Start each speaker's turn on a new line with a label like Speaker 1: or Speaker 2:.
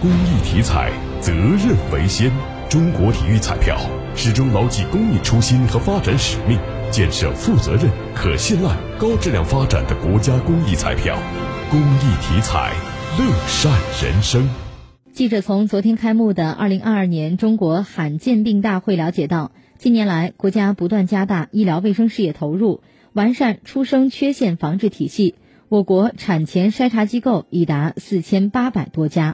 Speaker 1: 公益体彩责任为先。中国体育彩票始终牢记公益初心和发展使命建设负责任可信赖高质量发展的国家公益彩票。公益体彩乐善人生。
Speaker 2: 记者从昨天开幕的二零二二年中国罕见病大会了解到近年来国家不断加大医疗卫生事业投入完善出生缺陷防治体系我国产前筛查机构已达四千八百多家。